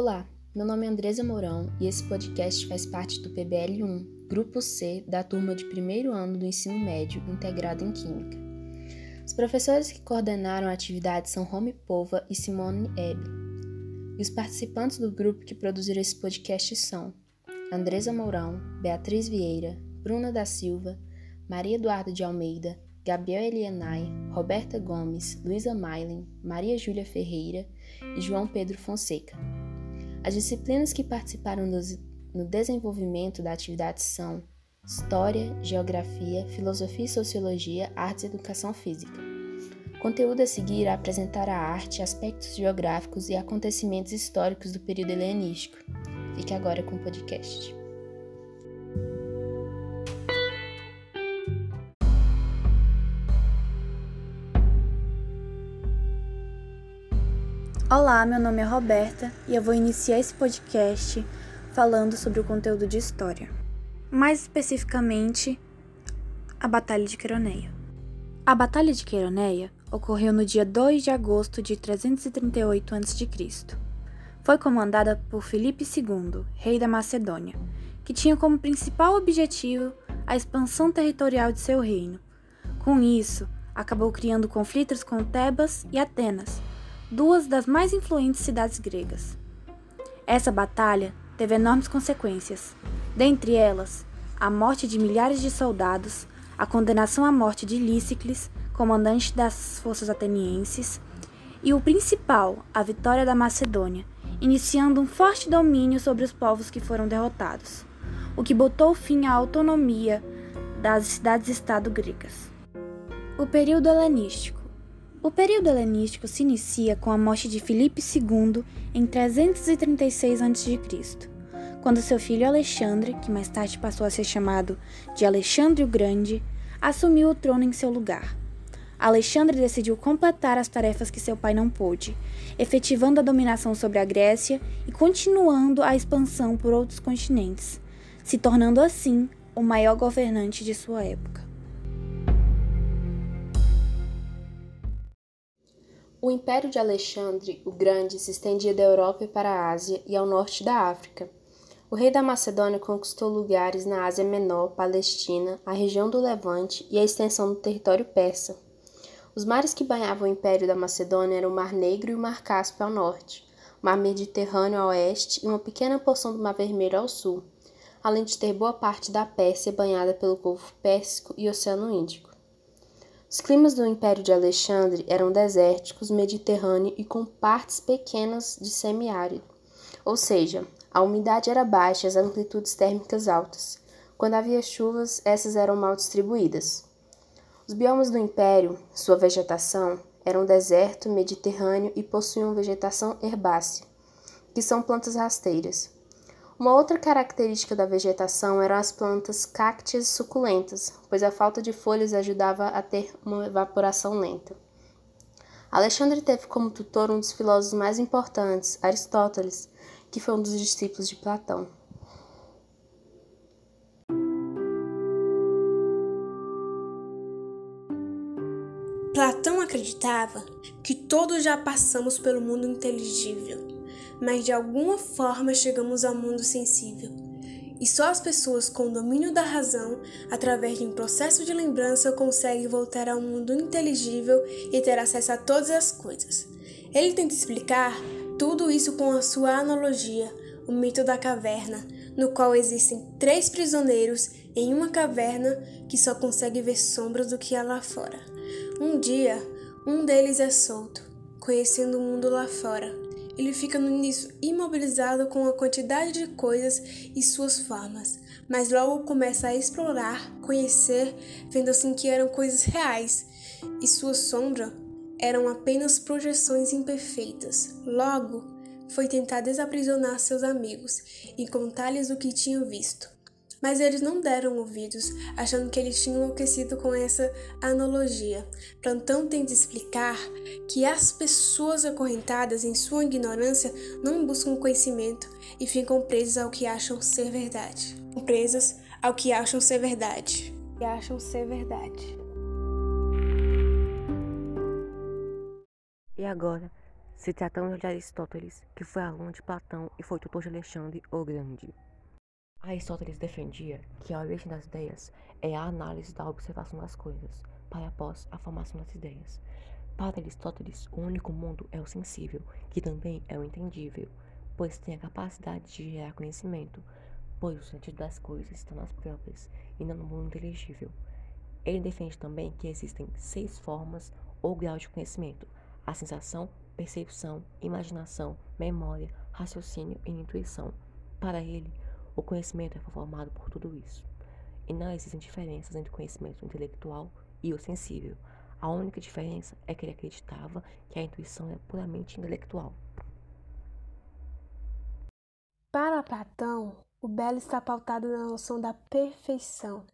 Olá, meu nome é Andresa Mourão e esse podcast faz parte do PBL 1, grupo C da turma de primeiro ano do ensino médio integrado em Química. Os professores que coordenaram a atividade são Rome Pova e Simone Ebe. E os participantes do grupo que produziram esse podcast são Andresa Mourão, Beatriz Vieira, Bruna da Silva, Maria Eduarda de Almeida, Gabriel Elianai, Roberta Gomes, Luísa Mailen, Maria Júlia Ferreira e João Pedro Fonseca. As disciplinas que participaram no desenvolvimento da atividade são História, Geografia, Filosofia e Sociologia, Artes e Educação Física. Conteúdo a seguir é apresentar a arte, aspectos geográficos e acontecimentos históricos do período helenístico. Fique agora com o podcast. Olá, meu nome é Roberta e eu vou iniciar esse podcast falando sobre o conteúdo de história. Mais especificamente, a Batalha de Queroneia. A Batalha de Queroneia ocorreu no dia 2 de agosto de 338 a.C. Foi comandada por Filipe II, rei da Macedônia, que tinha como principal objetivo a expansão territorial de seu reino. Com isso, acabou criando conflitos com Tebas e Atenas, duas das mais influentes cidades gregas. Essa batalha teve enormes consequências, dentre elas a morte de milhares de soldados, a condenação à morte de Lícicles, comandante das forças atenienses, e o principal, a vitória da Macedônia, iniciando um forte domínio sobre os povos que foram derrotados, o que botou fim à autonomia das cidades-estado gregas. O período helenístico o período helenístico se inicia com a morte de Filipe II em 336 a.C., quando seu filho Alexandre, que mais tarde passou a ser chamado de Alexandre o Grande, assumiu o trono em seu lugar. Alexandre decidiu completar as tarefas que seu pai não pôde, efetivando a dominação sobre a Grécia e continuando a expansão por outros continentes, se tornando assim o maior governante de sua época. O Império de Alexandre o Grande se estendia da Europa para a Ásia e ao norte da África. O rei da Macedônia conquistou lugares na Ásia Menor, Palestina, a região do Levante e a extensão do território persa. Os mares que banhavam o Império da Macedônia eram o Mar Negro e o Mar Cáspio ao norte, o Mar Mediterrâneo ao oeste e uma pequena porção do Mar Vermelho ao sul, além de ter boa parte da Pérsia banhada pelo Golfo Pérsico e Oceano Índico. Os climas do Império de Alexandre eram desérticos, mediterrâneo e com partes pequenas de semiárido, ou seja, a umidade era baixa e as amplitudes térmicas altas. Quando havia chuvas, essas eram mal distribuídas. Os biomas do Império, sua vegetação, eram deserto, mediterrâneo e possuíam vegetação herbácea, que são plantas rasteiras. Uma outra característica da vegetação eram as plantas cactíeas suculentas, pois a falta de folhas ajudava a ter uma evaporação lenta. Alexandre teve como tutor um dos filósofos mais importantes, Aristóteles, que foi um dos discípulos de Platão. Platão acreditava que todos já passamos pelo mundo inteligível mas de alguma forma chegamos ao mundo sensível. E só as pessoas com domínio da razão, através de um processo de lembrança, conseguem voltar ao mundo inteligível e ter acesso a todas as coisas. Ele tenta explicar tudo isso com a sua analogia, o mito da caverna, no qual existem três prisioneiros em uma caverna que só consegue ver sombras do que há lá fora. Um dia, um deles é solto, conhecendo o mundo lá fora ele fica no início imobilizado com a quantidade de coisas e suas formas, mas logo começa a explorar, conhecer, vendo assim que eram coisas reais e sua sombra eram apenas projeções imperfeitas. Logo, foi tentar desaprisionar seus amigos e contar-lhes o que tinham visto mas eles não deram ouvidos, achando que ele tinha enlouquecido com essa analogia. Plantão tenta explicar que as pessoas acorrentadas em sua ignorância não buscam conhecimento e ficam presas ao que acham ser verdade. Presas ao que acham ser verdade. Que acham ser verdade. E agora, se tratando de Aristóteles, que foi aluno de Platão e foi tutor de Alexandre o Grande. Aristóteles defendia que a origem das ideias é a análise da observação das coisas, para após a formação das ideias. Para Aristóteles, o único mundo é o sensível, que também é o entendível, pois tem a capacidade de gerar conhecimento, pois o sentido das coisas está nas próprias e não no mundo inteligível. Ele defende também que existem seis formas ou graus de conhecimento: a sensação, percepção, imaginação, memória, raciocínio e intuição. Para ele, o conhecimento é formado por tudo isso. E não existem diferenças entre o conhecimento intelectual e o sensível. A única diferença é que ele acreditava que a intuição é puramente intelectual. Para Platão, o belo está pautado na noção da perfeição.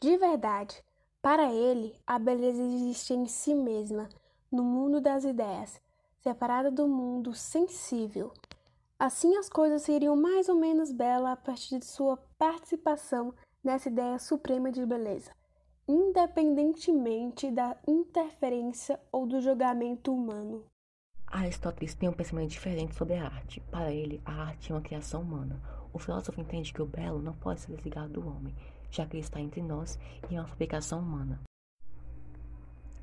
De verdade, para ele, a beleza existe em si mesma, no mundo das ideias, separada do mundo sensível. Assim, as coisas seriam mais ou menos belas a partir de sua participação nessa ideia suprema de beleza, independentemente da interferência ou do julgamento humano. Aristóteles tem um pensamento diferente sobre a arte. Para ele, a arte é uma criação humana. O filósofo entende que o belo não pode ser desligado do homem, já que ele está entre nós e é uma fabricação humana.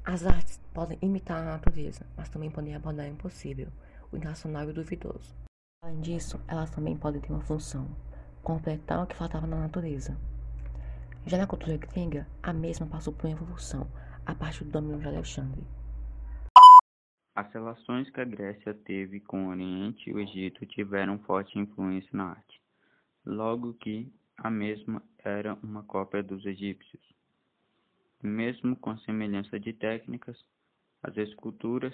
As artes podem imitar a natureza, mas também podem abordar o impossível, o irracional e o duvidoso. Além disso, elas também podem ter uma função, completar o que faltava na natureza. Já na cultura grega, a mesma passou por uma evolução, a partir do domínio de Alexandre. As relações que a Grécia teve com o Oriente e o Egito tiveram forte influência na arte, logo que a mesma era uma cópia dos egípcios. Mesmo com semelhança de técnicas, as esculturas,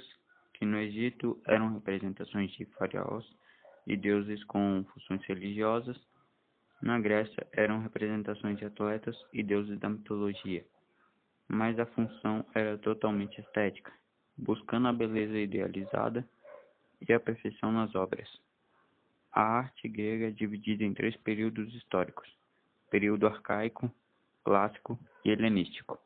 que no Egito eram representações de faraós, e deuses com funções religiosas. Na Grécia eram representações de atletas e deuses da mitologia, mas a função era totalmente estética, buscando a beleza idealizada e a perfeição nas obras. A arte grega é dividida em três períodos históricos: período arcaico, clássico e helenístico.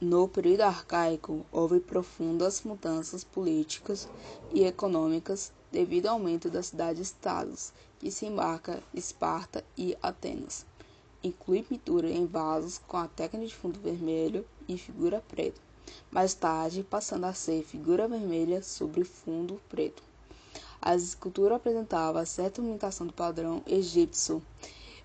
No período arcaico, houve profundas mudanças políticas e econômicas devido ao aumento das cidades-estados, que se embarca Esparta e Atenas. Inclui pintura em vasos com a técnica de fundo vermelho e figura preta, mais tarde passando a ser figura vermelha sobre fundo preto. A escultura apresentava certa imitação do padrão egípcio,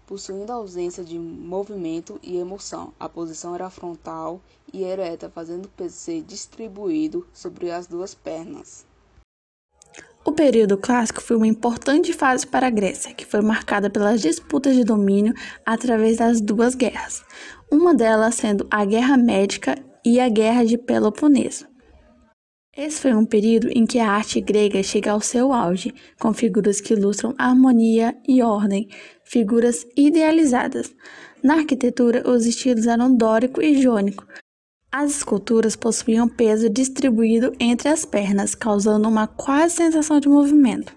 possuindo a ausência de movimento e emoção. A posição era frontal e ereta, fazendo o peso ser distribuído sobre as duas pernas. O período clássico foi uma importante fase para a Grécia, que foi marcada pelas disputas de domínio através das duas guerras, uma delas sendo a Guerra Médica e a Guerra de Peloponeso. Esse foi um período em que a arte grega chega ao seu auge, com figuras que ilustram harmonia e ordem, figuras idealizadas. Na arquitetura, os estilos eram dórico e jônico, as esculturas possuíam peso distribuído entre as pernas, causando uma quase sensação de movimento.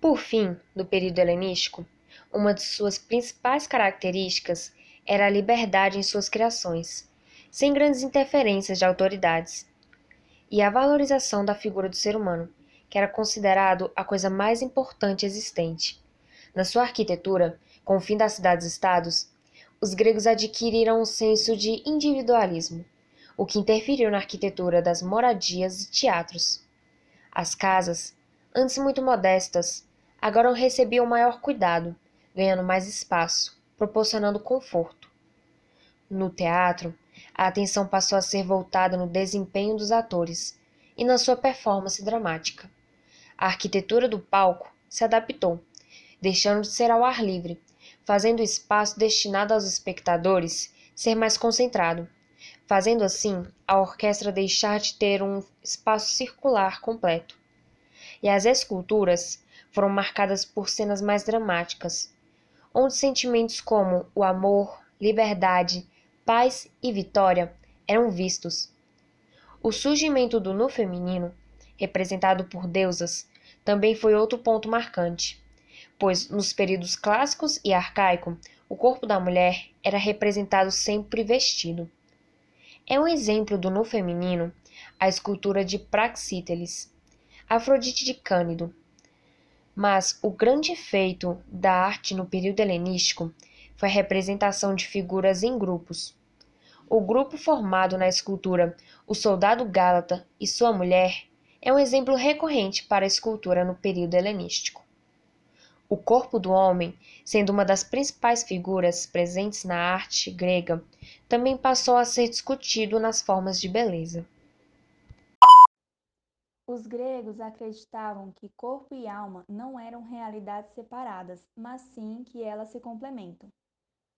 Por fim, no período helenístico, uma de suas principais características era a liberdade em suas criações, sem grandes interferências de autoridades, e a valorização da figura do ser humano, que era considerado a coisa mais importante existente. Na sua arquitetura, com o fim das cidades-estados, os gregos adquiriram um senso de individualismo, o que interferiu na arquitetura das moradias e teatros. As casas, antes muito modestas, agora recebiam maior cuidado, ganhando mais espaço, proporcionando conforto. No teatro, a atenção passou a ser voltada no desempenho dos atores e na sua performance dramática. A arquitetura do palco se adaptou, deixando de ser ao ar livre fazendo o espaço destinado aos espectadores ser mais concentrado, fazendo assim a orquestra deixar de ter um espaço circular completo. E as esculturas foram marcadas por cenas mais dramáticas, onde sentimentos como o amor, liberdade, paz e vitória eram vistos. O surgimento do nu feminino, representado por deusas, também foi outro ponto marcante pois nos períodos clássicos e arcaico, o corpo da mulher era representado sempre vestido. É um exemplo do no feminino a escultura de Praxíteles, Afrodite de Cândido. Mas o grande feito da arte no período helenístico foi a representação de figuras em grupos. O grupo formado na escultura O Soldado Gálata e Sua Mulher é um exemplo recorrente para a escultura no período helenístico. O corpo do homem, sendo uma das principais figuras presentes na arte grega, também passou a ser discutido nas formas de beleza. Os gregos acreditavam que corpo e alma não eram realidades separadas, mas sim que elas se complementam.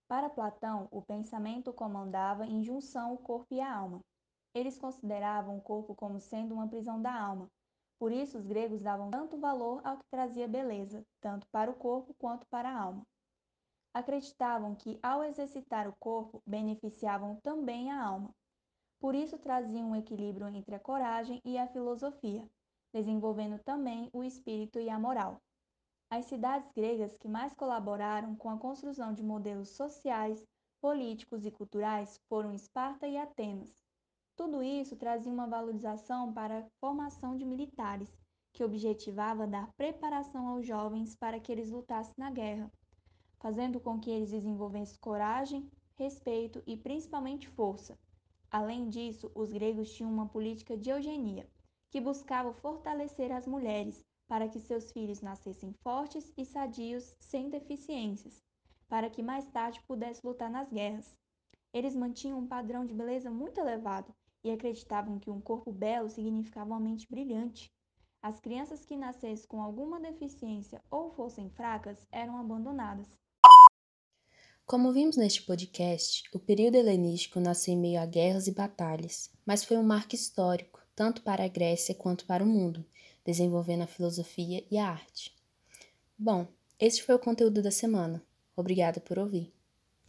Para Platão, o pensamento comandava em junção o corpo e a alma. Eles consideravam o corpo como sendo uma prisão da alma, por isso, os gregos davam tanto valor ao que trazia beleza, tanto para o corpo quanto para a alma. Acreditavam que, ao exercitar o corpo, beneficiavam também a alma. Por isso, traziam um equilíbrio entre a coragem e a filosofia, desenvolvendo também o espírito e a moral. As cidades gregas que mais colaboraram com a construção de modelos sociais, políticos e culturais foram Esparta e Atenas, tudo isso trazia uma valorização para a formação de militares, que objetivava dar preparação aos jovens para que eles lutassem na guerra, fazendo com que eles desenvolvessem coragem, respeito e principalmente força. Além disso, os gregos tinham uma política de eugenia, que buscava fortalecer as mulheres para que seus filhos nascessem fortes e sadios sem deficiências, para que mais tarde pudessem lutar nas guerras. Eles mantinham um padrão de beleza muito elevado e acreditavam que um corpo belo significava uma mente brilhante. As crianças que nascessem com alguma deficiência ou fossem fracas eram abandonadas. Como vimos neste podcast, o período helenístico nasceu em meio a guerras e batalhas, mas foi um marco histórico, tanto para a Grécia quanto para o mundo, desenvolvendo a filosofia e a arte. Bom, este foi o conteúdo da semana. Obrigada por ouvir.